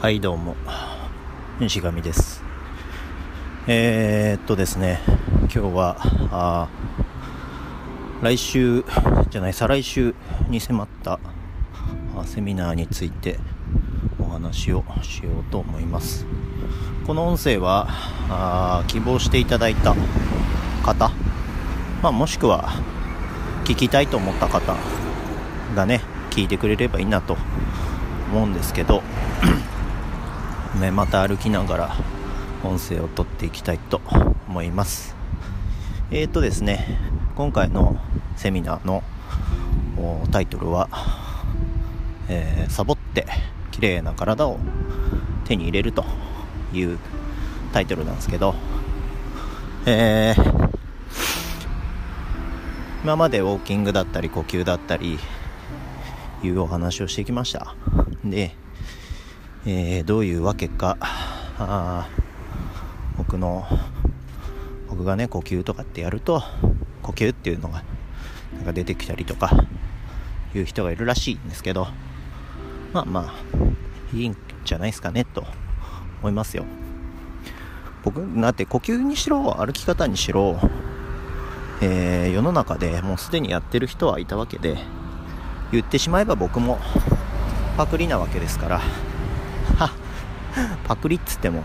はいどうも。西上です。えー、っとですね今日は来週じゃない再来週に迫ったセミナーについてお話をしようと思います。この音声は希望していただいた方、まあ、もしくは聞きたいと思った方がね聞いてくれればいいなと思うんですけどね、また歩きながら音声を撮っていきたいと思います。えーとですね今回のセミナーのタイトルは、えー、サボって綺麗な体を手に入れるというタイトルなんですけど、えー、今までウォーキングだったり呼吸だったりいうお話をしてきました。で、えー、どういうわけか。僕の僕がね呼吸とかってやると呼吸っていうのがなんか出てきたりとかいう人がいるらしいんですけどまあまあいいんじゃないですかねと思いますよ。僕だって呼吸にしろ歩き方にしろ、えー、世の中でもうすでにやってる人はいたわけで言ってしまえば僕もパクリなわけですから パクリっつっても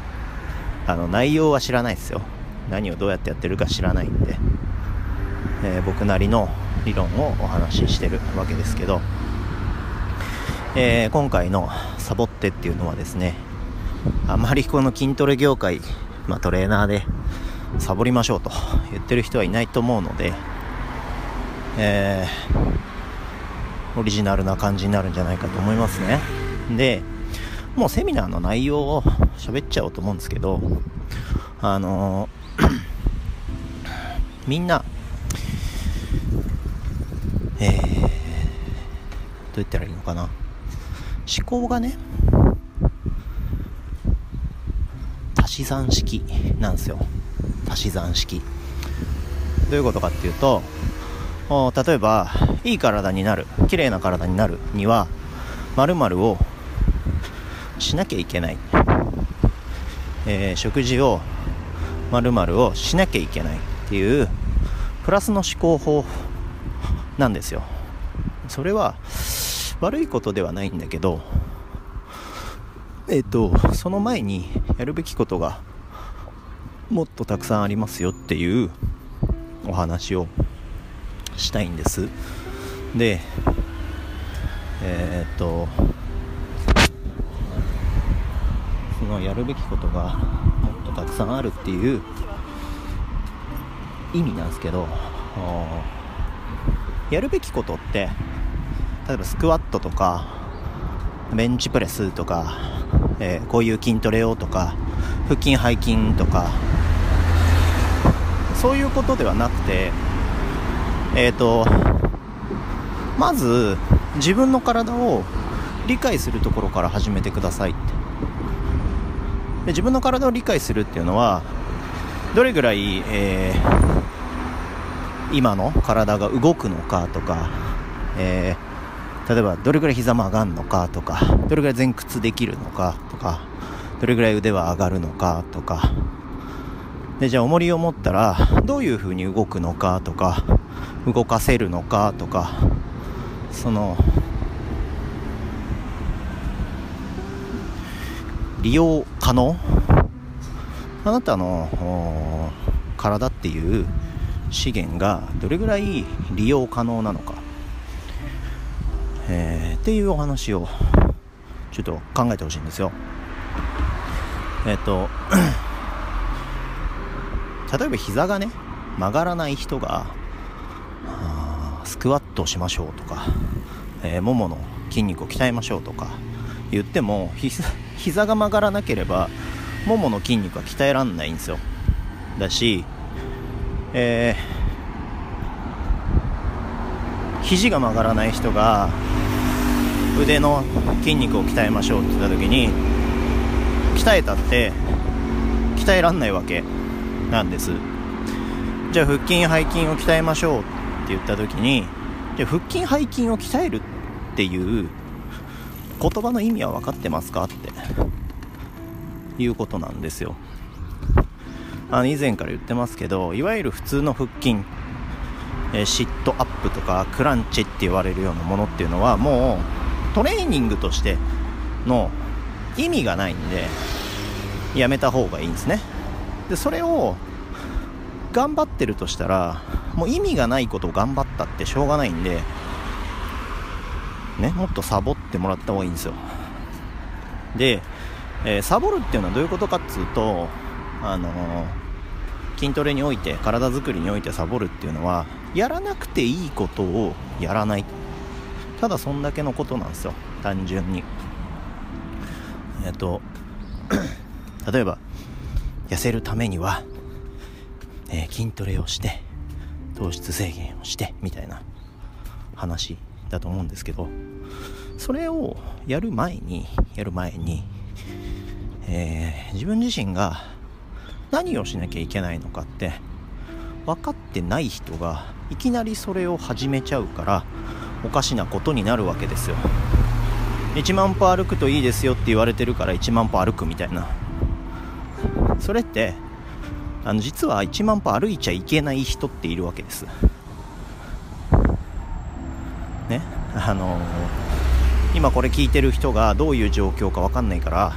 あの内容は知らないですよ。何をどうやってやってるか知らないんで、えー、僕なりの理論をお話ししてるわけですけど、えー、今回のサボってっていうのはですねあまりこの筋トレ業界、まあ、トレーナーでサボりましょうと言ってる人はいないと思うので、えー、オリジナルな感じになるんじゃないかと思いますね。でもうセミナーの内容を喋っちゃおうと思うんですけど、あのー、みんな、えー、どう言ったらいいのかな。思考がね、足し算式なんですよ。足し算式。どういうことかっていうと、例えば、いい体になる、綺麗な体になるには、〇〇をしなきゃいけない、えー、食事をまるをしなきゃいけないっていうプラスの思考法なんですよ。それは悪いことではないんだけどえっ、とその前にやるべきことがもっとたくさんありますよっていうお話をしたいんです。でえっ、とそのやるべきことが もっとたくさんあるっていう意味なんですけどやるべきことって例えばスクワットとかベンチプレスとか、えー、こういう筋トレをとか腹筋背筋とかそういうことではなくてえっ、ー、とまず自分の体を理解するところから始めてくださいって。で自分の体を理解するっていうのはどれぐらい、えー、今の体が動くのかとか、えー、例えばどれぐらい膝曲がんのかとかどれぐらい前屈できるのかとかどれぐらい腕は上がるのかとか。でじゃあ重りを持ったらどういう風に動くのかとか動かせるのかとかその利用可能？あなたの体っていう資源がどれぐらい利用可能なのか、えー、っていうお話をちょっと考えてほしいんですよ。えっ、ー、と例えば膝がね曲がらない人がスクワットしましょうとか、えー、ももの筋肉を鍛えましょうとか言っても膝膝が曲がらなければももの筋肉は鍛えらんないんですよ。だしえー、肘が曲がらない人が腕の筋肉を鍛えましょうって言った時に鍛えたって鍛えらんないわけなんです。じゃあ腹筋背筋を鍛えましょうって言った時にじゃあ腹筋背筋を鍛えるっていう言葉の意味は分かってますか？って。いうことなんですよ。あの以前から言ってますけどいわゆる普通の腹筋、えー、シットアップとかクランチって言われるようなものっていうのはもうトレーニングとしての意味がないんでやめた方がいいんですね。でそれを頑張ってるとしたらもう意味がないことを頑張ったってしょうがないんでねもっとサボってもらった方がいいんですよ。で、えー、サボるっていうのはどういうことかっつうとあのー、筋トレにおいて体づくりにおいてサボるっていうのはやらなくていいことをやらない。ただそんだけのことなんですよ。単純に。えっと 例えば痩せるためには、えー、筋トレをして糖質制限をしてみたいな話。だと思うんですけどそれをやる前にやる前に、えー、自分自身が何をしなきゃいけないのかって分かってない人がいきなりそれを始めちゃうからおかしなことになるわけですよ。1万歩歩くといいですよって言われてるから1万歩歩くみたいな。それってあの実は1万歩歩いちゃいけない人っているわけです。ね。あの今これ聞いてる人がどういう状況か分かんないから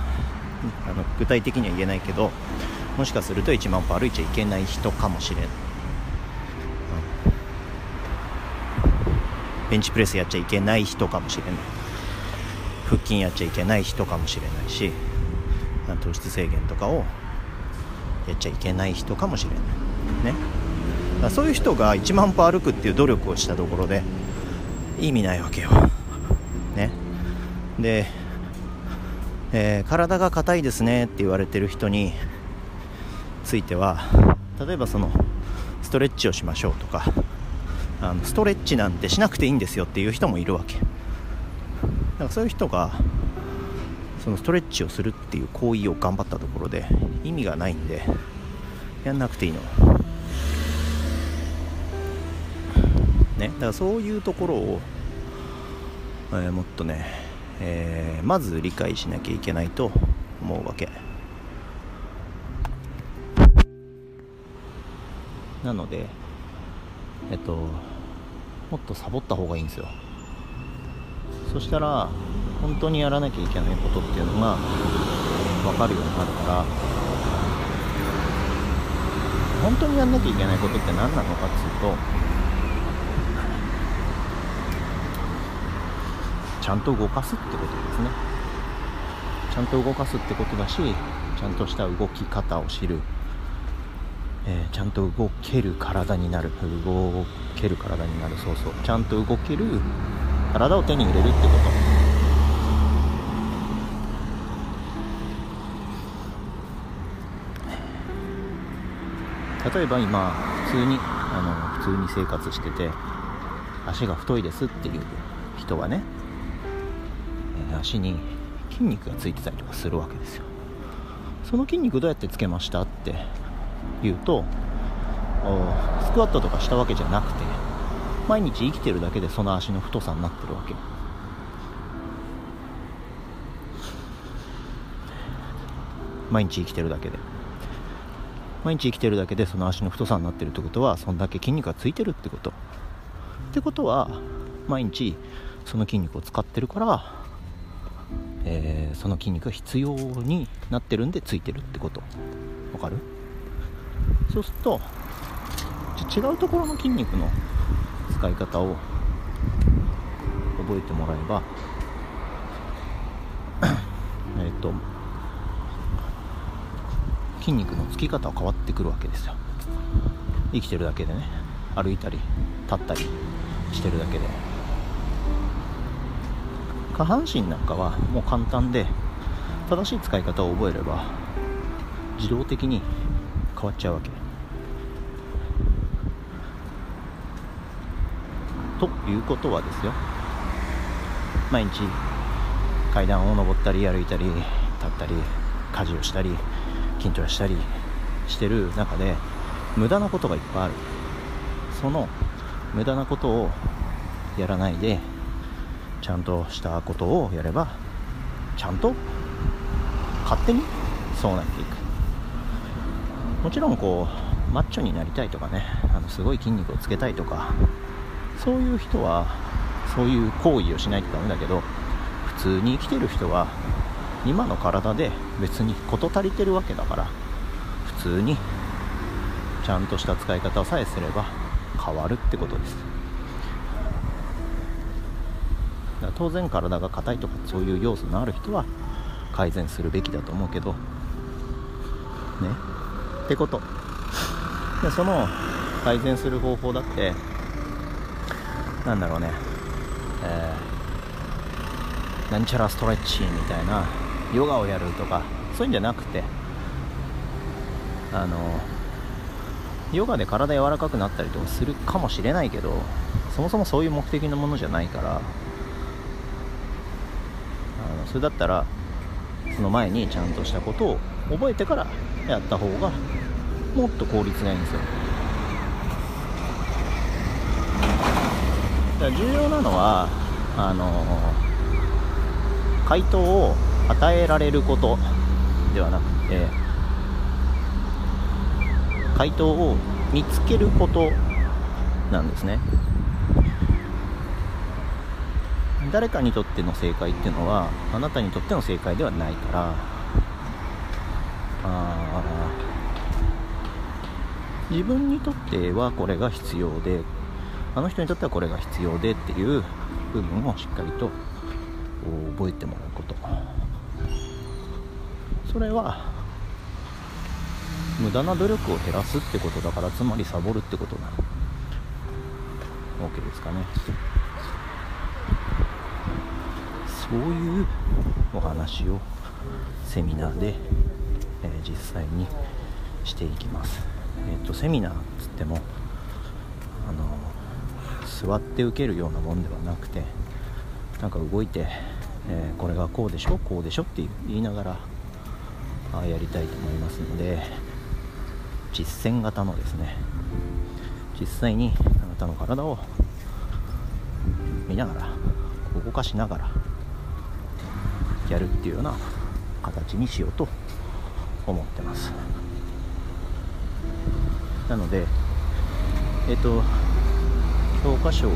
あの具体的には言えないけどもしかすると1万歩歩いちゃいけない人かもしれない、ベンチプレスやっちゃいけない人かもしれない腹筋やっちゃいけない人かもしれないし糖質制限とかをやっちゃいけない人かもしれないねそういう人が1万歩歩くっていう努力をしたところで意味ないわけよ。ね。で、えー、体が硬いですねって言われてる人については例えばそのストレッチをしましょうとかあのストレッチなんてしなくていいんですよっていう人もいるわけ。だからそういう人がそのストレッチをするっていう行為を頑張ったところで意味がないんでやんなくていいの。ね。だからそういうところを、えー、もっとね、えー、まず理解しなきゃいけないと思うわけ。なのでえっともっとサボった方がいいんですよ。そしたら本当にやらなきゃいけないことっていうのが分かるようになるから本当にやんなきゃいけないことって何なのかっつうとちゃんと動かすってことですね。ちゃんと動かすってことだしちゃんとした動き方を知る、えー、ちゃんと動ける体になる。動ける体になる。そうそう。ちゃんと動ける体を手に入れるってこと。例えば今普通にあの普通に生活してて足が太いですっていう人はね足に筋肉がついてたりとかするわけですよ。その筋肉どうやってつけましたって言うとスクワットとかしたわけじゃなくて毎日生きてるだけでその足の太さになってるわけ。毎日生きてるだけで。毎日生きてるだけでその足の太さになってるってことはそんだけ筋肉がついてるってこと。ってことは毎日その筋肉を使ってるから、えー、その筋肉が必要になってるんでついてるってこと。わかる？そうすると違うところの筋肉の使い方を覚えてもらえば えっと筋肉のつき方は変わってくるわけですよ。生きてるだけでね。歩いたり立ったりしてるだけで。下半身なんかはもう簡単で正しい使い方を覚えれば自動的に変わっちゃうわけ。ということはですよ。毎日階段を上ったり歩いたり立ったり家事をしたり筋トレしたりしてる中で無駄なことがいっぱいある。その無駄なことをやらないでちゃんとしたことをやればちゃんと勝手にそうなっていく。もちろんこうマッチョになりたいとかねあのすごい筋肉をつけたいとかそういう人はそういう行為をしないとダメだけど普通に生きてる人は今の体で別に事足りてるわけだから普通にちゃんとした使い方さえすれば変わるってことです。当然体が硬いとかそういう要素のある人は改善するべきだと思うけど。ね。ってこと。でその改善する方法だってなんだろうね、えー、なんちゃらストレッチみたいなヨガをやるとかそういうんじゃなくてあのヨガで体柔らかくなったりとかするかもしれないけどそもそもそういう目的のものじゃないからそれだったらその前にちゃんとしたことを覚えてからやった方がもっと効率がいいんですよ。だから重要なのはあの回答を与えられることではなくて回答を見つけることなんですね。誰かにとっての正解っていうのはあなたにとっての正解ではないから。あ自分にとってはこれが必要であの人にとってはこれが必要でっていう部分をしっかりと覚えてもらうこと。それは無駄な努力を減らすってことだからつまりサボるってことなわけですかね。そういうお話をセミナーで、えー、実際にしていきます。えっ、ー、とセミナーっつってもあの座って受けるようなもんではなくてなんか動いて、えー、これがこうでしょこうでしょって言いながらあやりたいと思いますので実践型のですね実際にあなたの体を見ながら動かしながらやるっていうような形にしようと思ってます。なのでえっ、と教科書を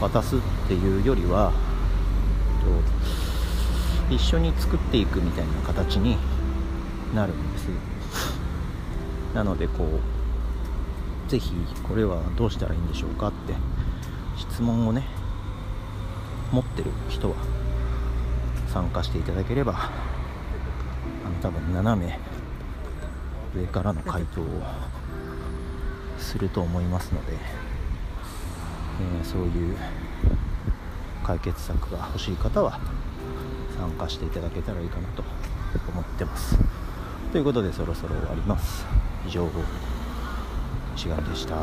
渡すっていうよりは、えっと、一緒に作っていくみたいな形になるんです。なのでこうぜひこれはどうしたらいいんでしょうかって質問をね持ってる人は参加していただければあの多分斜め上からの回答をすると思いますので、えー、そういう解決策が欲しい方は参加していただけたらいいかなと思ってます。ということでそろそろ終わります。以上志願でした。